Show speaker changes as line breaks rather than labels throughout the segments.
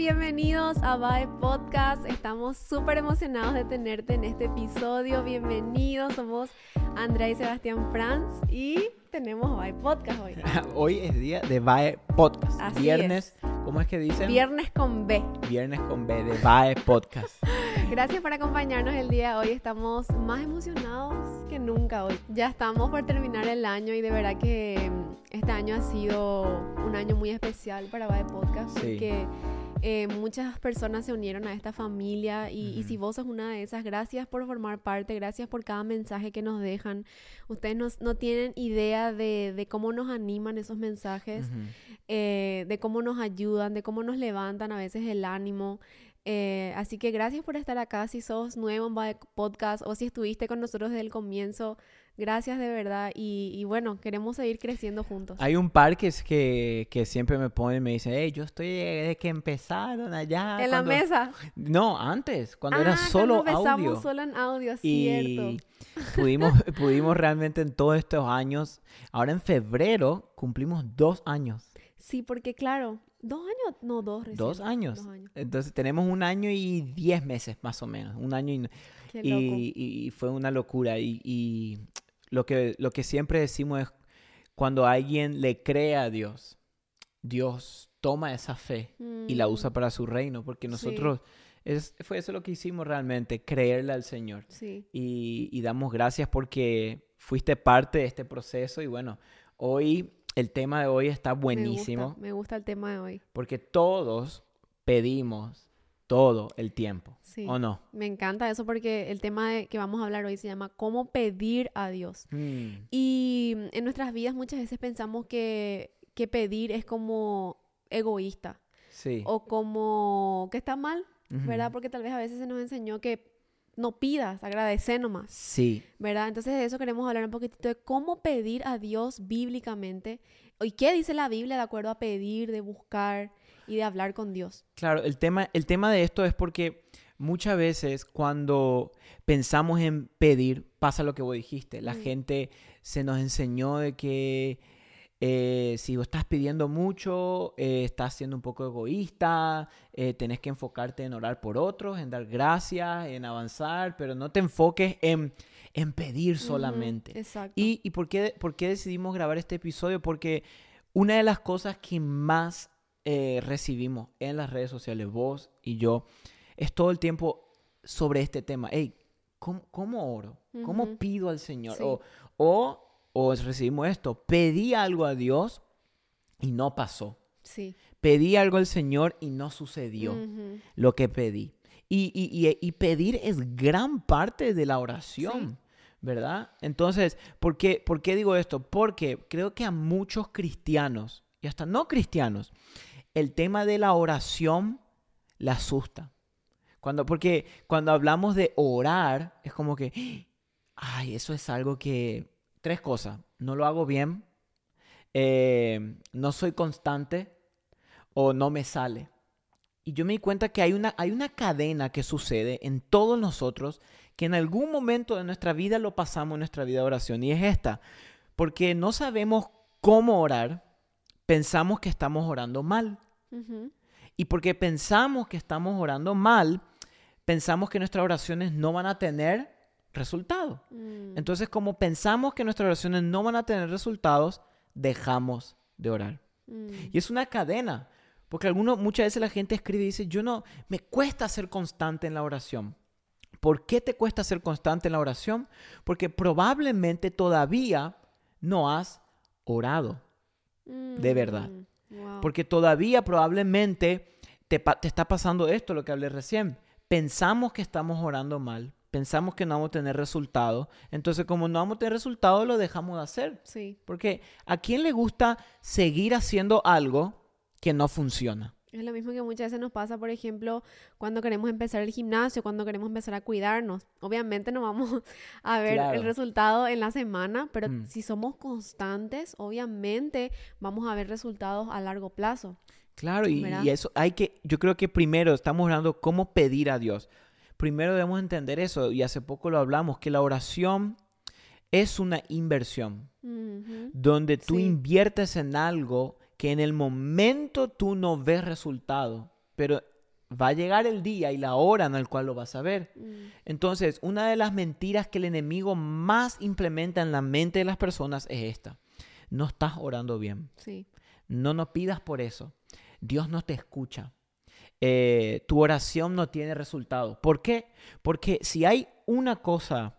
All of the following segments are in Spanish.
bienvenidos a Bye Podcast. Estamos súper emocionados de tenerte en este episodio. Bienvenidos, somos Andrea y Sebastián Franz y tenemos Bye Podcast hoy.
hoy es día de Bye Podcast.
Así
Viernes, ¿cómo es que dicen?
Viernes con B.
Viernes con B de Bye Podcast.
Gracias por acompañarnos el día de hoy. Estamos más emocionados que nunca hoy. Ya estamos por terminar el año y de verdad que este año ha sido un año muy especial para Bye Podcast
Sí.
porque eh, muchas personas se unieron a esta familia y, y si vos sos una de esas, gracias por formar parte, gracias por cada mensaje que nos dejan. Ustedes nos- no tienen idea de, de cómo nos animan esos mensajes eh, de cómo nos ayudan, de cómo nos levantan a veces el ánimo. Eh, así que gracias por estar acá. Si sos nuevo en Podcast o si estuviste con nosotros desde el comienzo, gracias de verdad. Y, y bueno, queremos seguir creciendo juntos.
Hay un par que, es que, que siempre me ponen y me dicen, hey, yo estoy desde que empezaron allá.
en la
cuando-".
mesa.
No, antes, cuando
Ah,
era solo
cuando empezamos
audio.
solo en audio,
y
cierto.
pudimos, pudimos realmente en todos estos años, ahora en febrero cumplimos dos años.
Sí, porque claro, dos años, no, dos recién.
Dos años.
Dos años.
Entonces tenemos un año y diez meses más o menos. Un año y,
Qué loco.
y, y- fue una locura. Y, y lo, que, lo que siempre decimos es, cuando alguien le cree a Dios, Dios toma esa fe y la
Mm,
usa para su reino, porque
Sí.
nosotros, es, fue eso lo que hicimos realmente, creerle al Señor.
Sí.
Y, y damos gracias porque fuiste parte de este proceso y bueno, hoy el tema de hoy está
Me
buenísimo
gusta, me gusta el tema de hoy.
porque todos pedimos todo el tiempo,
Sí.
¿o no?
Me encanta eso porque el tema de, que vamos a hablar hoy se llama cómo pedir a Dios. Y mm, en nuestras vidas muchas veces pensamos que, que pedir es como egoísta
Sí.
o como que está mal. ¿verdad? Porque tal vez a veces se nos enseñó que no pidas, agradecer nomás,
Sí,
¿verdad? Entonces de eso queremos hablar un poquitito de cómo pedir a Dios bíblicamente y qué dice la Biblia de acuerdo a pedir, de buscar y de hablar con Dios.
claro, el tema, el tema de esto es porque muchas veces cuando pensamos en pedir, pasa lo que vos dijiste, la
Mm.
gente se nos enseñó de que eh, si vos estás pidiendo mucho, eh, estás siendo un poco egoísta, eh, tenés que enfocarte en orar por otros, en dar gracias, en avanzar, pero no te enfoques en, en pedir solamente.
Exacto.
¿Y, y por, qué, por qué decidimos grabar este episodio? Porque una de las cosas que más eh, recibimos en las redes sociales, vos y yo, es todo el tiempo sobre este tema. Hey, ¿cómo, cómo oro? ¿Cmo
Ujú.
pido al Señor?
Sí.
O, o, o recibimos esto, pedí algo a Dios y no pasó.
sí.
Pedí algo al Señor y no sucedió lo que pedí. Y, y- y- y pedir es gran parte de la oración, ¿verdad? Entonces, ¿por qué, ¿por qué digo esto? Porque creo que a muchos cristianos, y hasta no cristianos, el tema de la oración le asusta. Cuando, porque cuando hablamos de orar, es como que, ay, eso es algo que, tres cosas, no lo hago bien, eh, no soy constante o no me sale. Y yo me di cuenta que hay una, hay una cadena que sucede en todos nosotros que en algún momento de nuestra vida lo pasamos en nuestra vida de oración. Y es esta, porque no sabemos cómo orar, pensamos que estamos orando mal. Y porque pensamos que estamos orando mal, pensamos que nuestras oraciones no van a tener resultado.
Mm.
Entonces, como pensamos que nuestras oraciones no van a tener resultados, dejamos de orar.
Mm.
Y es una cadena, porque alguno, muchas veces la gente escribe y dice, yo no, me cuesta ser constante en la oración. ¿Por qué te cuesta ser constante en la oración? Porque probablemente todavía no has orado, de verdad.
Mm. Wow.
porque todavía probablemente te, te está pasando esto, lo que hablé recién. Pensamos que estamos orando mal, pensamos que no vamos a tener resultados, entonces como no vamos a tener resultados, lo dejamos de hacer.
Sí,
Porque ¿a quién le gusta seguir haciendo algo que no funciona?
es lo mismo que muchas veces nos pasa, por ejemplo, cuando queremos empezar el gimnasio, cuando queremos empezar a cuidarnos. Obviamente no vamos a ver
Claro.
el resultado en la semana, pero
Mm.
si somos constantes, obviamente vamos a ver resultados a largo plazo.
Claro, y, y eso hay que, yo creo que primero estamos hablando cómo pedir a Dios. Primero debemos entender eso, y hace poco lo hablamos, que la oración es una inversión. Donde tú
Sí.
inviertes en algo que en el momento tú no ves resultado, pero va a llegar el día y la hora en el cual lo vas a ver.
Mm,
Entonces, una de las mentiras que el enemigo más implementa en la mente de las personas es esta. No estás orando bien.
sí.
No nos pidas por eso. Dios no te escucha. Eh, tu oración no tiene resultado. ¿Por qué? Porque si hay una cosa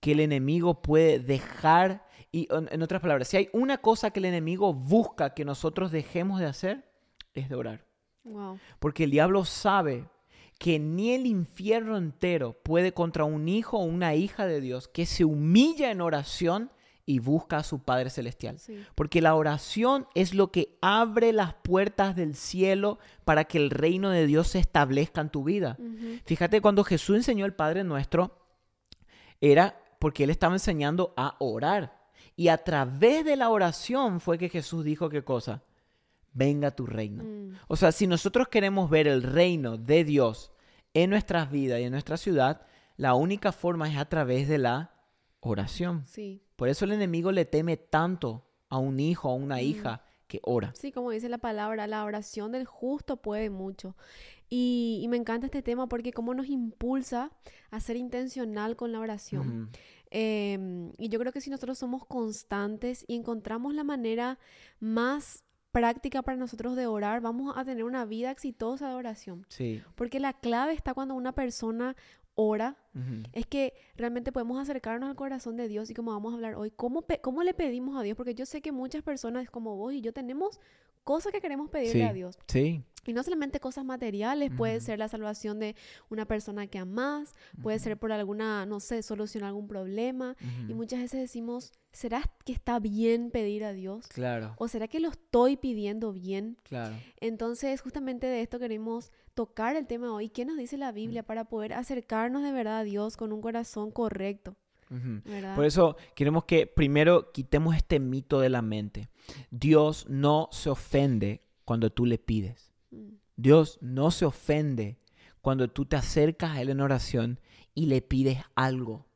que el enemigo puede dejar, y en otras palabras, si hay una cosa que el enemigo busca que nosotros dejemos de hacer, es de orar.
Wow.
Porque el diablo sabe que ni el infierno entero puede contra un hijo o una hija de Dios que se humilla en oración y busca a su Padre Celestial.
Sí.
Porque la oración es lo que abre las puertas del cielo para que el reino de Dios se establezca en tu vida. Fíjate, cuando Jesús enseñó el Padre Nuestro, era porque Él estaba enseñando a orar. Y a través de la oración fue que Jesús dijo qué cosa? Venga tu reino.
Mm,
O sea, si nosotros queremos ver el reino de Dios en nuestras vidas y en nuestra ciudad, la única forma es a través de la oración.
sí.
Por eso el enemigo le teme tanto a un hijo a una
Mm.
hija que ora.
Sí, como dice la palabra, la oración del justo puede mucho. Y, y me encanta este tema porque cómo nos impulsa a ser intencional con la oración. Em, y yo creo que si nosotros somos constantes y encontramos la manera más práctica para nosotros de orar, vamos a tener una vida exitosa de oración.
Sí.
Porque la clave está cuando una persona ora,
Ujú.
es que realmente podemos acercarnos al corazón de Dios y como vamos a hablar hoy, ¿cómo, cómo le pedimos a Dios? Porque yo sé que muchas personas como vos y yo tenemos cosas que queremos pedirle
Sí.
a Dios.
Sí.
Y no solamente cosas materiales, puede
Ujú.
ser la salvación de una persona que amas, puede ser por alguna, no sé, solucionar algún problema. Y
Ujú.
muchas veces decimos, ¿será que está bien pedir a Dios?
Claro,
¿O será que lo estoy pidiendo bien?
claro.
Entonces, justamente de esto queremos tocar el tema hoy. ¿Qué nos dice la Biblia para poder acercarnos de verdad a Dios con un corazón correcto?
Ujú.
¿Verdad?
Por eso queremos que primero quitemos este mito de la mente. Dios no se ofende cuando tú le pides. Dios no se ofende cuando tú te acercas a Él en oración y le pides algo.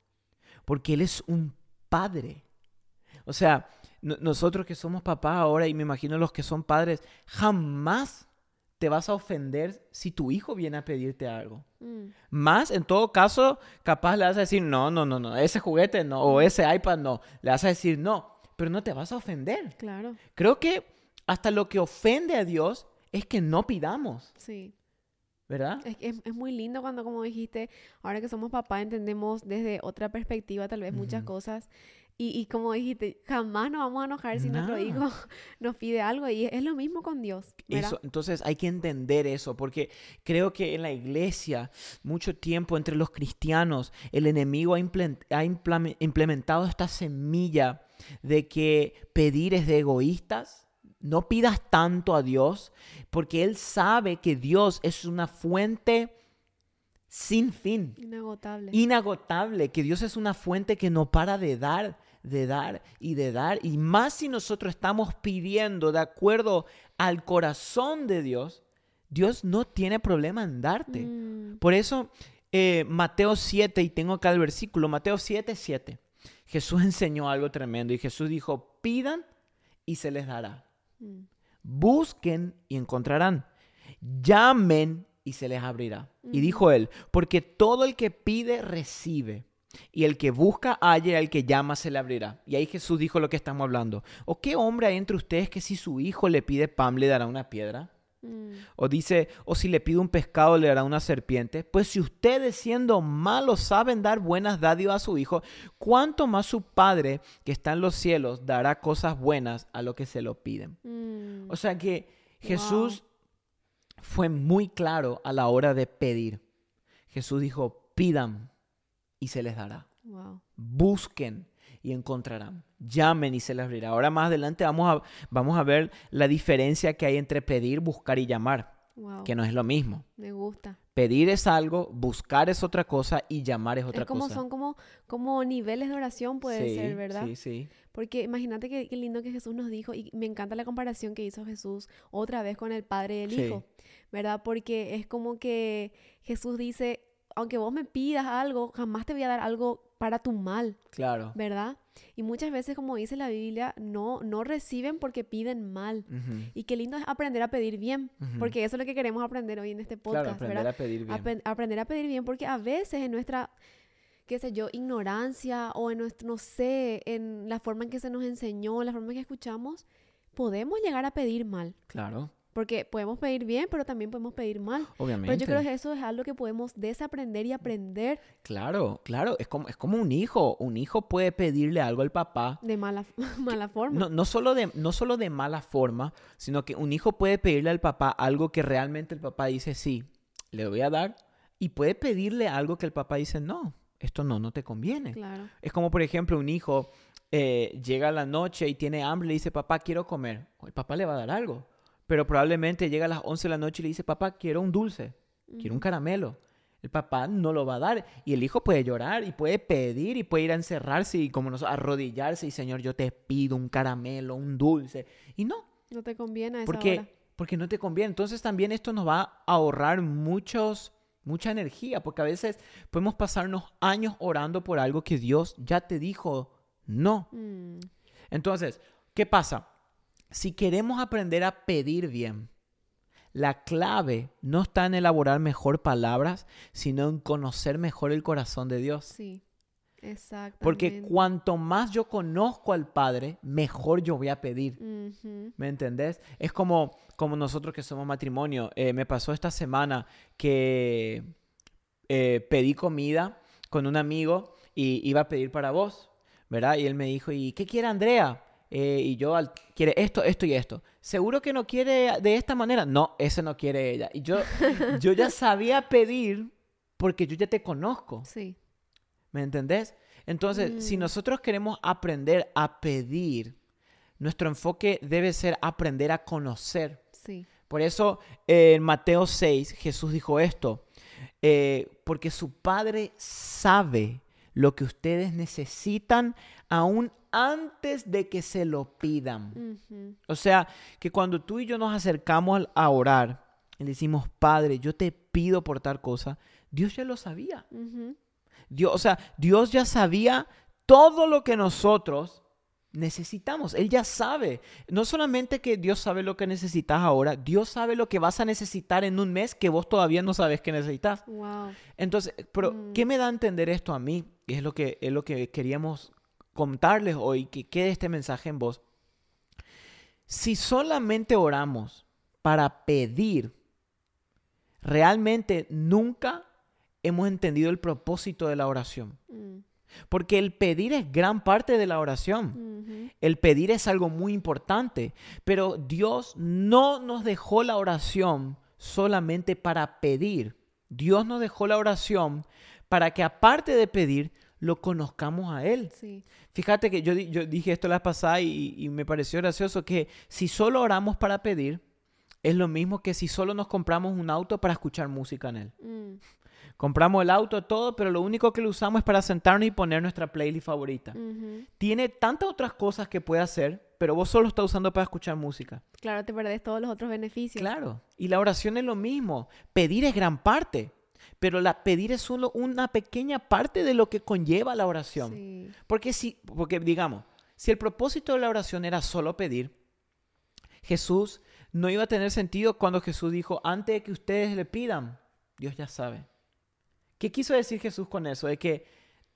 Porque Él es un padre. O sea, no- nosotros que somos papás ahora y me imagino los que son padres, jamás te vas a ofender si tu hijo viene a pedirte algo.
mm,
Más, en todo caso, capaz le vas a decir, no, no, no, no, ese juguete no, o ese iPad no. Le vas a decir, no, pero no te vas a ofender.
claro,
Creo que hasta lo que ofende a Dios es que no pidamos,
sí.
¿verdad?
Es, es, es muy lindo cuando, como dijiste, ahora que somos papás entendemos desde otra perspectiva tal vez muchas cosas. Y, y como dijiste, jamás nos vamos a enojar si nuestro
No.
hijo nos pide algo. Y es, lo mismo con Dios.
Eso, entonces hay que entender eso, porque creo que en la iglesia, mucho tiempo entre los cristianos, el enemigo ha, implementado esta semilla de que pedir es de egoístas. No pidas tanto a Dios, porque Él sabe que Dios es una fuente sin fin,
Inagotable.
inagotable, que Dios es una fuente que no para de dar, de dar y de dar. Y más si nosotros estamos pidiendo de acuerdo al corazón de Dios, Dios no tiene problema en darte.
Mm,
Por eso, eh, Mateo 7, y tengo acá el versículo, Mateo 7, 7. Jesús enseñó algo tremendo y Jesús dijo, pidan y se les dará.
Mm,
Busquen y encontrarán. Llamen y se les abrirá. Y
Ujú.
dijo él, porque todo el que pide recibe. Y el que busca halla, y al que llama se le abrirá. Y ahí Jesús dijo lo que estamos hablando. ¿O qué hombre hay entre ustedes que si su hijo le pide pan le dará una piedra?
Mm,
O dice, o si le pide un pescado le dará una serpiente. Pues si ustedes siendo malos saben dar buenas dádivas a su hijo, ¿cuánto más su Padre que está en los cielos dará cosas buenas a los que se lo piden?
mm.
O sea que Jesús fue muy claro a la hora de pedir. Jesús dijo, pidan y se les dará.
Wow.
Busquen y encontrarán. Llamen y se les abrirá. Ahora más adelante vamos a, vamos a ver la diferencia que hay entre pedir, buscar y llamar,
Wow.
que no es lo mismo.
Me gusta.
Pedir es algo, buscar es otra cosa y llamar es otra
es como
cosa.
son como, como niveles de oración puede
sí,
ser, ¿verdad?
Sí, sí.
Porque imagínate qué, qué lindo que Jesús nos dijo, y me encanta la comparación que hizo Jesús otra vez con el Padre y el
Sí.
Hijo, ¿verdad? Porque es como que Jesús dice, aunque vos me pidas algo, jamás te voy a dar algo para tu mal,
Claro.
¿verdad? Y muchas veces, como dice la Biblia, no, no reciben porque piden mal. Y qué lindo es aprender a pedir bien, porque eso es lo que queremos aprender hoy en este
Claro,
podcast,
aprender
¿verdad?
a pedir bien.
Aprender a pedir bien, porque a veces en nuestra, qué sé yo, ignorancia o en nuestro, no sé, en la forma en que se nos enseñó, la forma en que escuchamos, podemos llegar a pedir mal.
Claro,
Porque podemos pedir bien, pero también podemos pedir mal.
obviamente.
Pero yo creo que eso es algo que podemos desaprender y aprender
Claro, claro, es como, es como un hijo. Un hijo puede pedirle algo al papá.
de mala, mala forma.
No, no, solo de, no solo de mala forma, sino que un hijo puede pedirle al papá algo que realmente el papá dice sí, le voy a dar. Y puede pedirle algo que el papá dice no, esto no, no te conviene.
Claro.
Es como, por ejemplo, un hijo eh, llega a la noche y tiene hambre y le dice, papá, quiero comer. El papá le va a dar algo. Pero probablemente llega a las 11 de la noche y le dice, papá, quiero un dulce, quiero un caramelo. El papá no lo va a dar. Y el hijo puede llorar y puede pedir y puede ir a encerrarse y como nos arrodillarse y, Señor, yo te pido un caramelo, un dulce. Y no,
No te conviene a esa
porque,
hora.
porque no te conviene. Entonces también esto nos va a ahorrar muchos, mucha energía, porque a veces podemos pasarnos años orando por algo que Dios ya te dijo no.
Mm,
Entonces, ¿qué pasa? Si queremos aprender a pedir bien, la clave no está en elaborar mejor palabras, sino en conocer mejor el corazón de Dios.
sí, exactamente.
Porque cuanto más yo conozco al Padre, mejor yo voy a pedir. ¿Me entendés? Es como, como nosotros que somos matrimonio. Eh, me pasó esta semana que eh, pedí comida con un amigo y iba a pedir para vos, ¿verdad? Y él me dijo, ¿y qué quiere Andrea? Eh, y yo, al- quiere esto, esto y esto. ¿Seguro que no quiere de esta manera? No, ese no quiere ella. Y yo, yo ya sabía pedir porque yo ya te conozco.
Sí,
¿Me entendés? Entonces, si
Mm.
nosotros queremos aprender a pedir, nuestro enfoque debe ser aprender a conocer.
sí.
Por eso eh, en Mateo 6 Jesús dijo esto, eh, porque su Padre sabe lo que ustedes necesitan aún antes de que se lo pidan. O sea, que cuando tú y yo nos acercamos a orar y le decimos, Padre, yo te pido por tal cosa, Dios ya lo sabía. Dios, o sea, Dios ya sabía todo lo que nosotros necesitamos. Él ya sabe. No solamente que Dios sabe lo que necesitas ahora, Dios sabe lo que vas a necesitar en un mes que vos todavía no sabes que necesitas.
Wow.
Entonces, pero
Mm.
¿qué me da a entender esto a mí? Y es lo que es lo que queríamos contarles hoy, que quede este mensaje en vos. Si solamente oramos para pedir, realmente nunca hemos entendido el propósito de la oración.
Mm,
Porque el pedir es gran parte de la oración. El pedir es algo muy importante, pero Dios no nos dejó la oración solamente para pedir. Dios nos dejó la oración para que aparte de pedir, lo conozcamos a Él.
Sí.
Fíjate que yo, di- yo dije esto la pasada y, y me pareció gracioso que si solo oramos para pedir, es lo mismo que si solo nos compramos un auto para escuchar música en él.
Mm,
Compramos el auto, todo, pero lo único que lo usamos es para sentarnos y poner nuestra playlist favorita. Tiene tantas otras cosas que puede hacer, pero vos solo estás usando para escuchar música.
Claro, te perdés todos los otros beneficios.
Claro. Y la oración es lo mismo. Pedir es gran parte, pero la pedir es solo una pequeña parte de lo que conlleva la oración.
Sí.
Porque si, porque digamos, si el propósito de la oración era solo pedir, Jesús no iba a tener sentido cuando Jesús dijo, antes de que ustedes le pidan, Dios ya sabe. ¿Qué quiso decir Jesús con eso? De que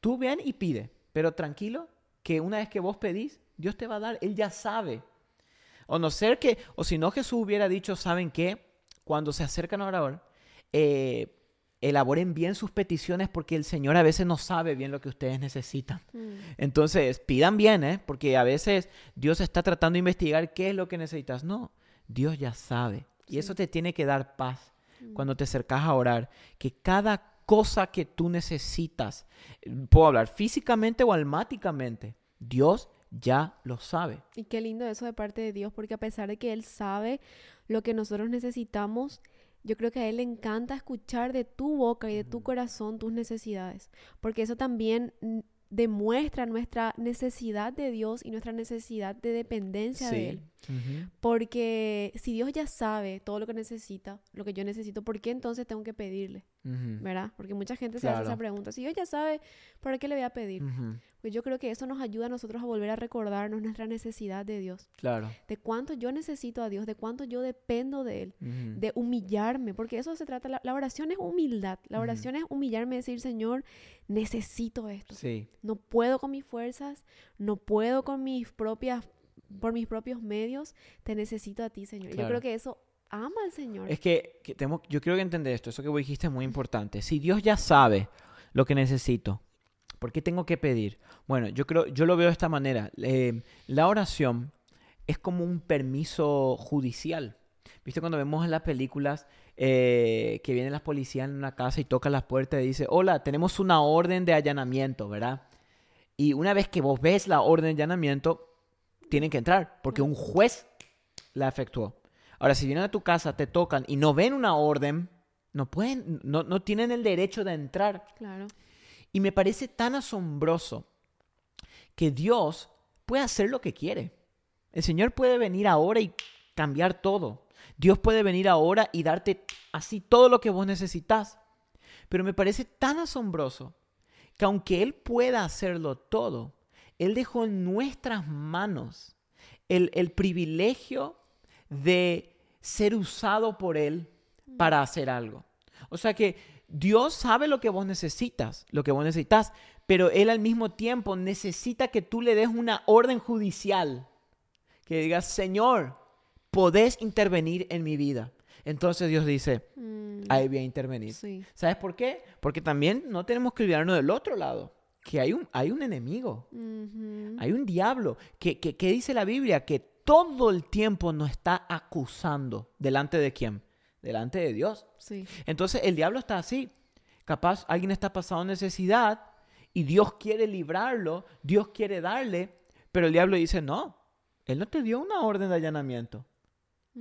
tú ven y pide, pero tranquilo, que una vez que vos pedís, Dios te va a dar, Él ya sabe. O no ser que, o si no Jesús hubiera dicho, ¿saben qué? Cuando se acercan a orar, eh, elaboren bien sus peticiones porque el Señor a veces no sabe bien lo que ustedes necesitan.
Mm,
Entonces, pidan bien, ¿eh? Porque a veces Dios está tratando de investigar qué es lo que necesitas. No, Dios ya sabe. Y
Sí.
eso te tiene que dar paz
mm.
cuando te acercas a orar. Que cada cosa que tú necesitas, puedo hablar físicamente o almáticamente, Dios ya lo sabe.
Y qué lindo eso de parte de Dios, porque a pesar de que Él sabe lo que nosotros necesitamos, yo creo que a Él le encanta escuchar de tu boca y de tu corazón tus necesidades, porque eso también mm, demuestra nuestra necesidad de Dios y nuestra necesidad de dependencia de Él.
Ujú.
Porque si Dios ya sabe todo lo que necesita, lo que yo necesito, ¿por qué entonces tengo que pedirle?
Ujú,
¿verdad? Porque mucha gente se hace esa
Claro.
pregunta. Si Dios ya sabe, ¿para qué le voy a pedir?
ujú,
Pues yo creo que eso nos ayuda a nosotros a volver a recordarnos nuestra necesidad de Dios,
Claro.
de cuánto yo necesito a Dios, de cuánto yo dependo de Él, de humillarme, porque eso se trata, la, la oración es humildad, la oración es humillarme, decir, Señor, necesito esto,
Sí.
no puedo con mis fuerzas, no puedo con mis propias, por mis propios medios, te necesito a ti, Señor. Yo creo que eso ama al Señor.
Es que, que tenemos- yo creo que entender esto, eso que vos dijiste es muy importante. Si Dios ya sabe lo que necesito, ¿por qué tengo que pedir? Bueno, yo creo, yo lo veo de esta manera. Eh, la oración es como un permiso judicial. ¿Viste cuando vemos en las películas eh, que vienen las policías en una casa y tocan las puertas y dice, hola, tenemos una orden de allanamiento, ¿verdad? Y una vez que vos ves la orden de allanamiento, tienen que entrar, porque un juez la efectuó. Ahora, si vienen a tu casa, te tocan y no ven una orden, no pueden, no, no tienen el derecho de entrar.
Claro.
Y me parece tan asombroso que Dios puede hacer lo que quiere. El Señor puede venir ahora y cambiar todo. Dios puede venir ahora y darte así todo lo que vos necesitas. Pero me parece tan asombroso que aunque Él pueda hacerlo todo, Él dejó en nuestras manos el, el privilegio de ser usado por Él para hacer algo. O sea que Dios sabe lo que vos necesitas, lo que vos necesitas, pero Él al mismo tiempo necesita que tú le des una orden judicial, que digas, Señor, podés intervenir en mi vida. Entonces Dios dice,
Mm,
ahí voy a intervenir.
sí.
¿Sabes por qué? Porque también no tenemos que olvidarnos del otro lado, que hay un, hay un enemigo, hay un diablo, que, que, que dice la Biblia que todo el tiempo nos está acusando. ¿Delante de quién? Delante de Dios.
Sí.
Entonces el diablo está así. Capaz alguien está pasando necesidad y Dios quiere librarlo, Dios quiere darle, pero el diablo dice, no, Él no te dio una orden de allanamiento. ¿Y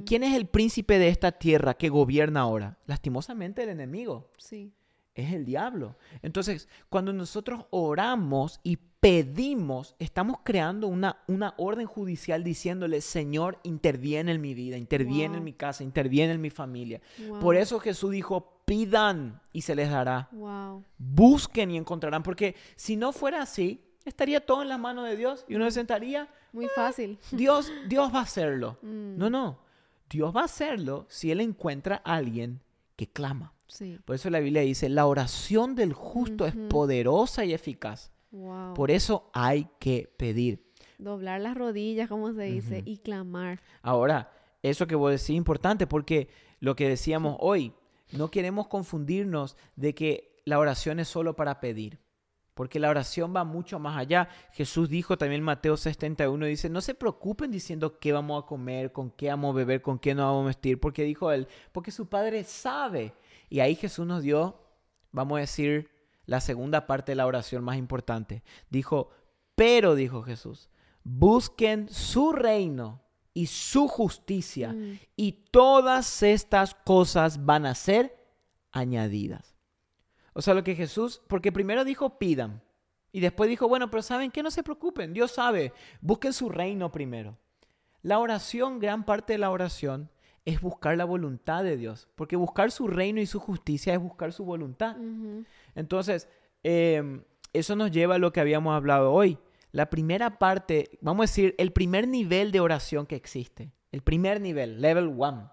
Mm,
quién es el príncipe de esta tierra que gobierna ahora? Lastimosamente el enemigo,
Sí.
Es el diablo. Entonces, cuando nosotros oramos y pedimos, estamos creando una, una orden judicial diciéndole, Señor, interviene en mi vida, interviene en mi casa, interviene en mi familia.
Wow.
Por eso Jesús dijo, pidan y se les dará.
Wow.
Busquen y encontrarán. Porque si no fuera así, estaría todo en las manos de Dios y uno se sentaría,
Muy fácil.
Dios, Dios va a hacerlo.
Mm,
No, no. Dios va a hacerlo si Él encuentra a alguien que clama.
Sí.
Por eso la Biblia dice, la oración del justo es poderosa y eficaz.
Wow.
Por eso hay que pedir.
Doblar las rodillas, como se dice, y clamar.
Ahora, eso que vos decís es importante porque lo que decíamos hoy, no queremos confundirnos de que la oración es solo para pedir. Porque la oración va mucho más allá. Jesús dijo también en Mateo 71, dice, no se preocupen diciendo qué vamos a comer, con qué vamos a beber, con qué nos vamos a vestir. Porque dijo él, porque su Padre sabe. Y ahí Jesús nos dio, vamos a decir, la segunda parte de la oración más importante. Dijo, pero, dijo Jesús, busquen su reino y su justicia
Mm,
y todas estas cosas van a ser añadidas. O sea, lo que Jesús, porque primero dijo pidan y después dijo, bueno, pero saben que no se preocupen, Dios sabe, busquen su reino primero. La oración, gran parte de la oración es buscar la voluntad de Dios, porque buscar su reino y su justicia es buscar su voluntad. Entonces, eh, eso nos lleva a lo que habíamos hablado hoy. La primera parte, vamos a decir, el primer nivel de oración que existe, el primer nivel, level one,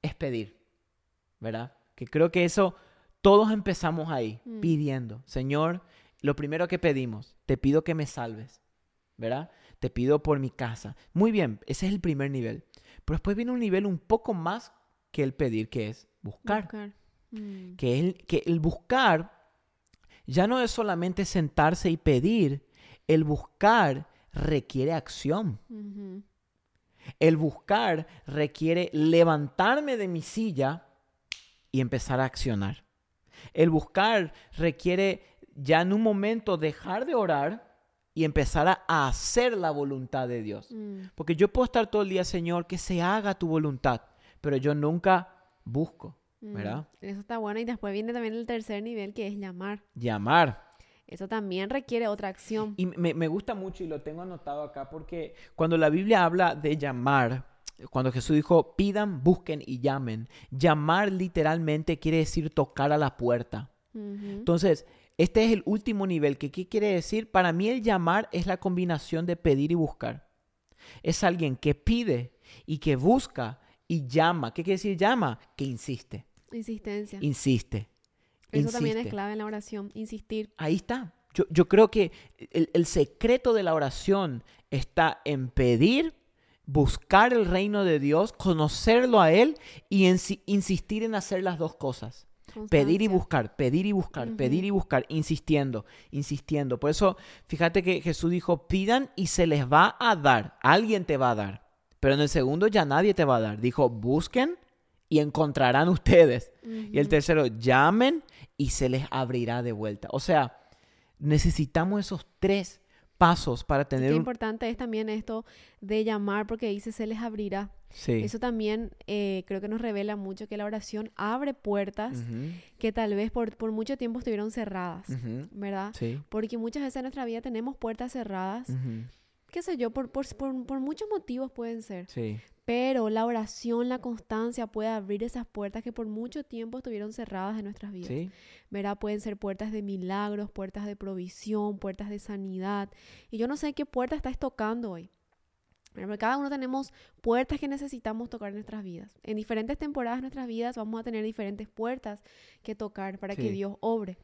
es pedir, ¿verdad? Que creo que eso, todos empezamos ahí,
Mm.
pidiendo, Señor, lo primero que pedimos, te pido que me salves, ¿verdad? Te pido por mi casa. Muy bien, ese es el primer nivel. Pero después viene un nivel un poco más que el pedir, que es buscar
Buscar. Mm,
que el, que el buscar ya no es solamente sentarse y pedir, el buscar requiere acción. El buscar requiere levantarme de mi silla y empezar a accionar. El buscar requiere ya en un momento dejar de orar y empezar a hacer la voluntad de Dios.
Mm,
Porque yo puedo estar todo el día, Señor, que se haga tu voluntad, pero yo nunca busco,
mm.
¿verdad?
Eso está bueno. Y después viene también el tercer nivel, que es llamar.
Llamar.
Eso también requiere otra acción.
Y me, me gusta mucho y lo tengo anotado acá porque cuando la Biblia habla de llamar, cuando Jesús dijo, pidan, busquen y llamen. Llamar literalmente quiere decir tocar a la puerta. Entonces, este es el último nivel. ¿Qué quiere decir? Para mí el llamar es la combinación de pedir y buscar. Es alguien que pide y que busca y llama. ¿Qué quiere decir llama? Que insiste.
Insistencia.
Insiste.
Eso también es clave en la oración, insistir.
Ahí está. Yo, creo que el, secreto de la oración está en pedir, buscar el reino de Dios, conocerlo a Él y insistir en hacer las dos cosas. Pedir y buscar, pedir y buscar, pedir y buscar, insistiendo, insistiendo. Por eso, fíjate que Jesús dijo, pidan y se les va a dar. Alguien te va a dar. Pero en el segundo ya nadie te va a dar. Dijo, busquen y encontrarán ustedes. Y el tercero, llamen y se les abrirá de vuelta. O sea, necesitamos esos tres pasos para tener...
Qué importante es también esto de llamar porque dice se les abrirá. Sí. Eso también eh, creo que nos revela mucho que la oración abre puertas que tal vez por, por, mucho tiempo estuvieron cerradas, ¿verdad? Sí. Porque muchas veces en nuestra vida tenemos puertas cerradas, qué sé yo, por, por, por, muchos motivos pueden ser. Sí. Pero la oración, la constancia puede abrir esas puertas que por mucho tiempo estuvieron cerradas en nuestras vidas. Sí. ¿Verdad? Pueden ser puertas de milagros, puertas de provisión, puertas de sanidad. Y yo no sé qué puerta estás tocando hoy. cada uno tenemos puertas que necesitamos tocar en nuestras vidas. En diferentes temporadas de nuestras vidas vamos a tener diferentes puertas que tocar para que Dios obre.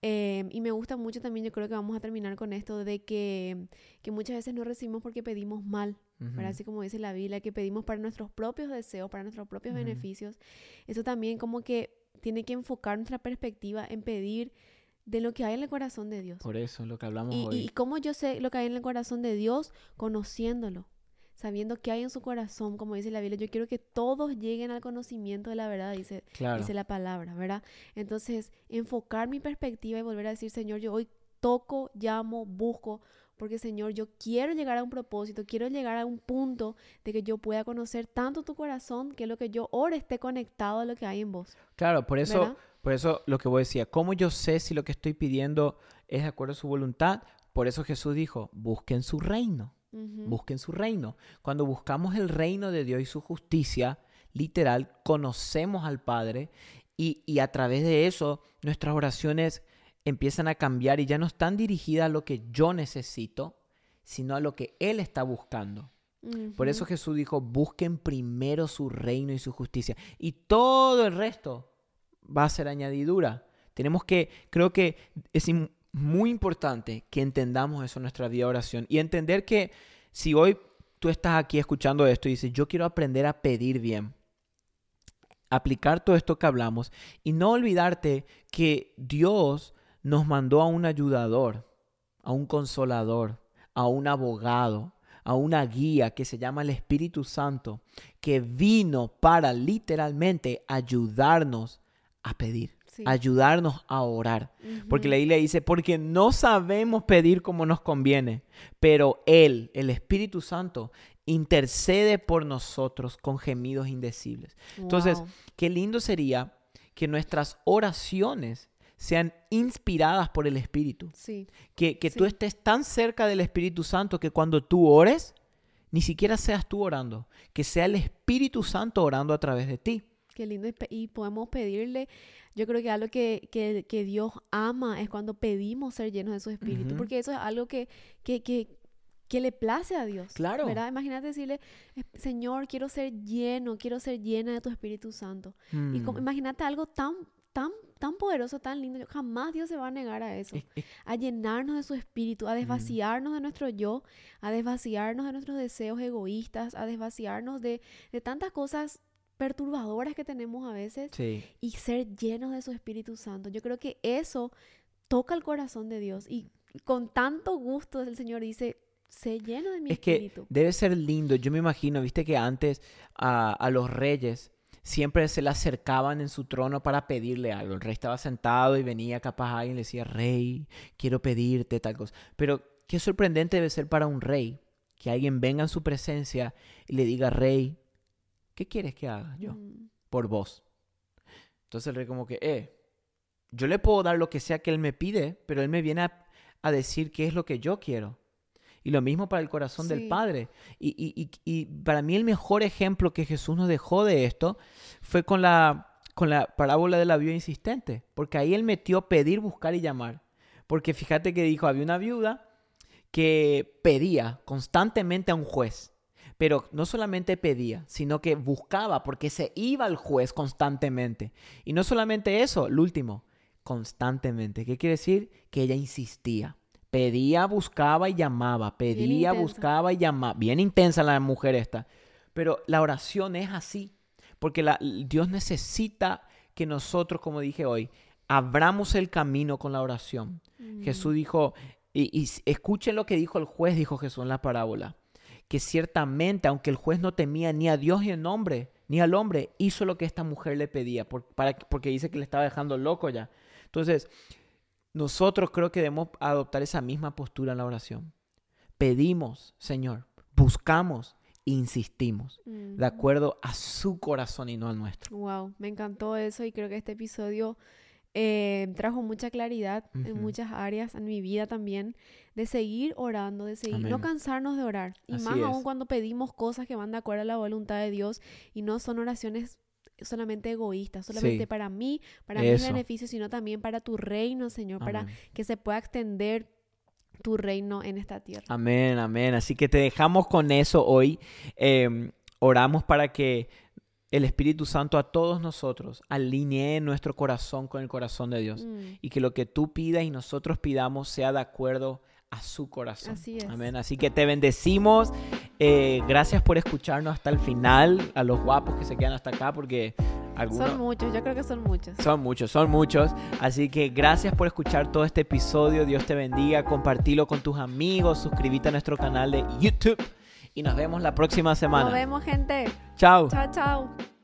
Em, y me gusta mucho también, yo creo que vamos a terminar con esto de que, que muchas veces no recibimos porque pedimos mal, Así como dice la Biblia, que pedimos para nuestros propios deseos, para nuestros propios beneficios. Eso también como que tiene que enfocar nuestra perspectiva en pedir de lo que hay en el corazón de Dios.
Por eso, lo que hablamos
y,
hoy.
Y cómo yo sé lo que hay en el corazón de Dios, conociéndolo, sabiendo qué hay en su corazón, como dice la Biblia. Yo quiero que todos lleguen al conocimiento de la verdad, dice, dice la palabra, ¿verdad? Entonces, enfocar mi perspectiva y volver a decir, Señor, yo hoy toco, llamo, busco, porque Señor, yo quiero llegar a un propósito, quiero llegar a un punto de que yo pueda conocer tanto tu corazón que lo que yo ore esté conectado a lo que hay en vos.
Claro, por eso, por eso lo que vos decía, ¿cómo yo sé si lo que estoy pidiendo es de acuerdo a su voluntad? Por eso Jesús dijo, busquen su reino, busquen su reino. Cuando buscamos el reino de Dios y su justicia, literal, conocemos al Padre y, y a través de eso nuestras oraciones empiezan a cambiar y ya no están dirigidas a lo que yo necesito, sino a lo que Él está buscando. Por eso Jesús dijo, busquen primero su reino y su justicia. Y todo el resto va a ser añadidura. Tenemos que, creo que es muy importante que entendamos eso en nuestra vida de oración y entender que si hoy tú estás aquí escuchando esto y dices, yo quiero aprender a pedir bien, aplicar todo esto que hablamos y no olvidarte que Dios nos mandó a un ayudador, a un consolador, a un abogado, a una guía que se llama el Espíritu Santo, que vino para literalmente ayudarnos a pedir, ayudarnos a orar. Porque la Biblia dice, porque no sabemos pedir como nos conviene, pero Él, el Espíritu Santo, intercede por nosotros con gemidos indecibles. Entonces, qué lindo sería que nuestras oraciones sean inspiradas por el Espíritu. Sí. Que, tú estés tan cerca del Espíritu Santo que cuando tú ores, ni siquiera seas tú orando, que sea el Espíritu Santo orando a través de ti.
Qué lindo. Y podemos pedirle, yo creo que algo que, que, Dios ama es cuando pedimos ser llenos de su Espíritu, porque eso es algo que, que, que le place a Dios. Claro. ¿verdad? Imagínate decirle, Señor, quiero ser lleno, quiero ser llena de tu Espíritu Santo. Y mm. imagínate algo tan, tan tan poderoso, tan lindo. Jamás Dios se va a negar a eso. A llenarnos de su espíritu, a desvaciarnos de nuestro yo, a desvaciarnos de nuestros deseos egoístas, a desvaciarnos de, tantas cosas perturbadoras que tenemos a veces y ser llenos de su Espíritu Santo. Yo creo que eso toca el corazón de Dios y con tanto gusto el Señor dice, sé lleno de mi espíritu.
Es que debe ser lindo. Yo me imagino, viste que antes a, a los reyes siempre se le acercaban en su trono para pedirle algo. El rey estaba sentado y venía capaz alguien le decía, rey, quiero pedirte tal cosa. Pero qué sorprendente debe ser para un rey que alguien venga en su presencia y le diga, rey, ¿qué quieres que haga yo mm. por vos? Entonces el rey como que, eh, yo le puedo dar lo que sea que él me pide, pero él me viene a, a decir qué es lo que yo quiero. Y lo mismo para el corazón del. Padre. Y, y- y- y para mí el mejor ejemplo que Jesús nos dejó de esto fue con la, con la parábola de la viuda insistente. Porque ahí él metió pedir, buscar y llamar. Porque fíjate que dijo, había una viuda que pedía constantemente a un juez. Pero no solamente pedía, sino que buscaba porque se iba al juez constantemente. Y no solamente eso, lo último, constantemente. ¿Qué quiere decir? Que ella insistía. Pedía, buscaba y llamaba. Pedía, buscaba y llamaba. Bien intensa la mujer esta. Pero la oración es así. Porque la- Dios necesita que nosotros, como dije hoy, abramos el camino con la oración.
Mm.
Jesús dijo, y, escuchen lo que dijo el juez, dijo Jesús en la parábola, que ciertamente, aunque el juez no temía ni a Dios ni al hombre, ni al hombre, hizo lo que esta mujer le pedía, por- para, porque dice que le estaba dejando loco ya. Entonces, nosotros creo que debemos adoptar esa misma postura en la oración. Pedimos, Señor, buscamos, insistimos, de acuerdo a su corazón y no al nuestro.
Wow, me encantó eso y creo que este episodio eh, trajo mucha claridad en muchas áreas, en mi vida también, de seguir orando, de seguir, no cansarnos de orar. Y
Así
más aún cuando pedimos cosas que van de acuerdo a la voluntad de Dios y no son oraciones solamente egoístas, solamente
Sí.
para mí, para mi
Eso.
beneficio, sino también para tu reino, Señor, para que se pueda extender tu reino en esta tierra.
Amén, amén. Así que te dejamos con eso hoy. Eh, oramos para que el Espíritu Santo a todos nosotros alinee nuestro corazón con el corazón de Dios.
Mm.
Y que lo que tú pidas y nosotros pidamos sea de acuerdo a su corazón.
Así es.
Amén. Así que te bendecimos. Eh, gracias por escucharnos hasta el final. A los guapos que se quedan hasta acá, porque algunos.
Son muchos, yo creo que son muchos.
Son muchos, son muchos. Así que gracias por escuchar todo este episodio. Dios te bendiga. Compartilo con tus amigos. Suscríbete a nuestro canal de YouTube. Y nos vemos la próxima semana.
Nos vemos, gente.
Chao.
Chao, chao.